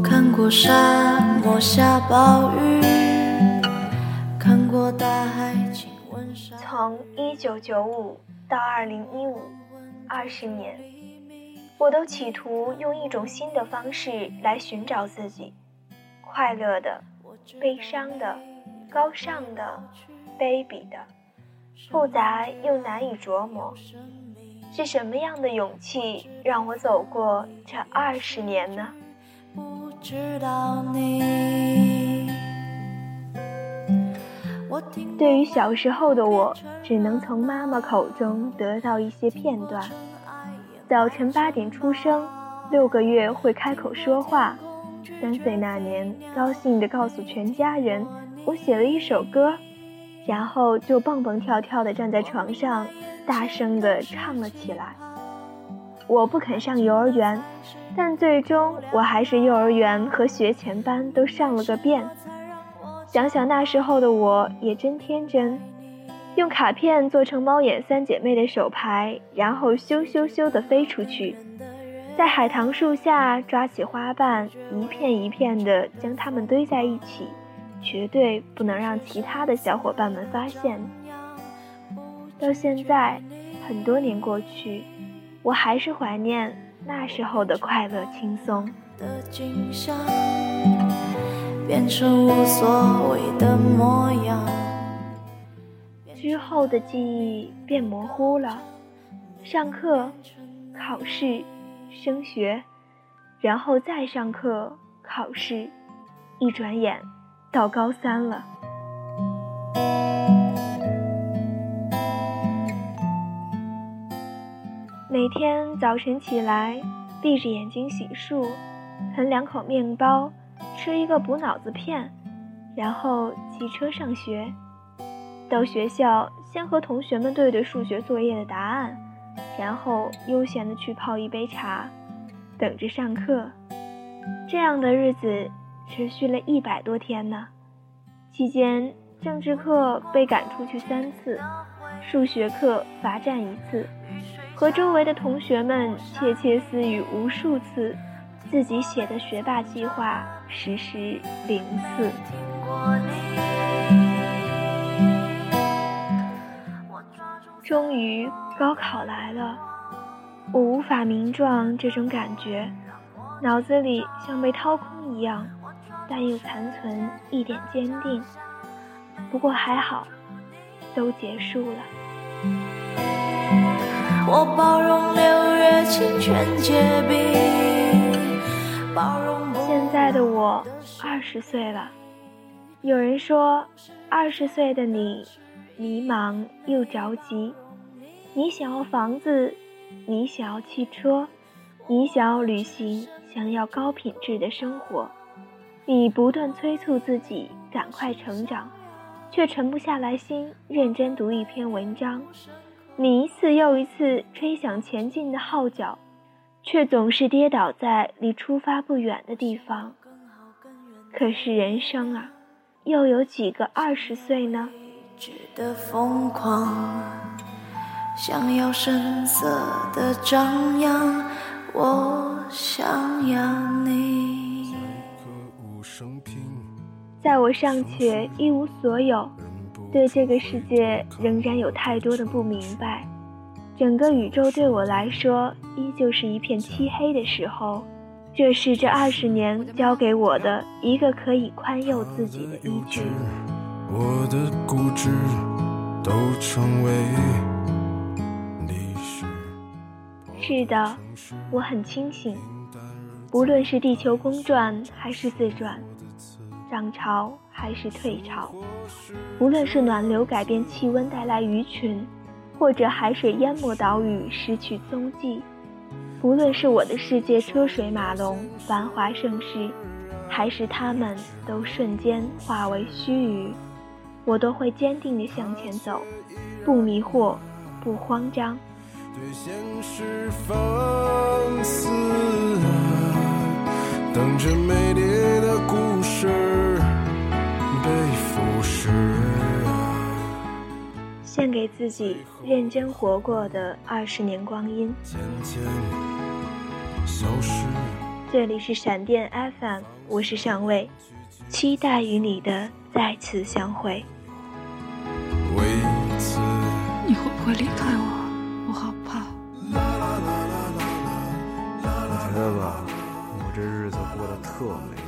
看过沙漠下暴雨，看过大海亲吻沙。从一九九五到二零一五，二十年，我都企图用一种新的方式来寻找自己，快乐的、悲伤的、高尚的、卑鄙的，复杂又难以琢磨。是什么样的勇气让我走过这二十年呢？知道你。对于小时候的我，只能从妈妈口中得到一些片段。早晨八点出生，六个月会开口说话。三岁那年，高兴地告诉全家人，我写了一首歌，然后就蹦蹦跳跳地站在床上。大声地唱了起来。我不肯上幼儿园，但最终我还是幼儿园和学前班都上了个遍。想想那时候的我，也真天真，用卡片做成猫眼三姐妹的手牌，然后咻咻咻地飞出去，在海棠树下抓起花瓣，一片一片地将它们堆在一起，绝对不能让其他的小伙伴们发现。到现在，很多年过去，我还是怀念那时候的快乐轻松。的景象变成无所谓的模样。之后的记忆变模糊了，上课、考试、升学，然后再上课、考试，一转眼到高三了。每天早晨起来，闭着眼睛洗漱，啃两口面包，吃一个补脑子片，然后骑车上学。到学校，先和同学们对对数学作业的答案，然后悠闲地去泡一杯茶，等着上课。这样的日子持续了一百多天呢。期间，政治课被赶出去三次，数学课罚站一次。和周围的同学们窃窃私语无数次，自己写的学霸计划实施零次。终于高考来了，我无法名状这种感觉，脑子里像被掏空一样，但又残存一点坚定。不过还好，都结束了。我包容六月清泉结冰，包容现在的我二十岁了。有人说，二十岁的你迷茫又着急。你想要房子，你想要汽车，你想要旅行，想要高品质的生活。你不断催促自己赶快成长，却沉不下来心认真读一篇文章。你一次又一次吹响前进的号角，却总是跌倒在离出发不远的地方。可是人生啊，又有几个二十岁呢？想要声色的张扬，我想要你。在我尚且一无所有。对这个世界仍然有太多的不明白，整个宇宙对我来说依旧是一片漆黑的时候，这是这二十年教给我的一个可以宽宥自己的依据。我的固执都成为历史。是的，我很清醒，无论是地球公转还是自转，涨潮。还是退潮，无论是暖流改变气温带来鱼群，或者海水淹没岛屿失去踪迹，无论是我的世界车水马龙繁华盛世，还是他们都瞬间化为虚臾，我都会坚定地向前走，不迷惑，不慌张。对现实放肆等着美丽的故事。献给自己认真活过的二十年光阴。这里是闪电 FM，我是上尉，期待与你的再次相会。为此，你会不会离开我？我好怕。我觉得吧，我这日子过得特美。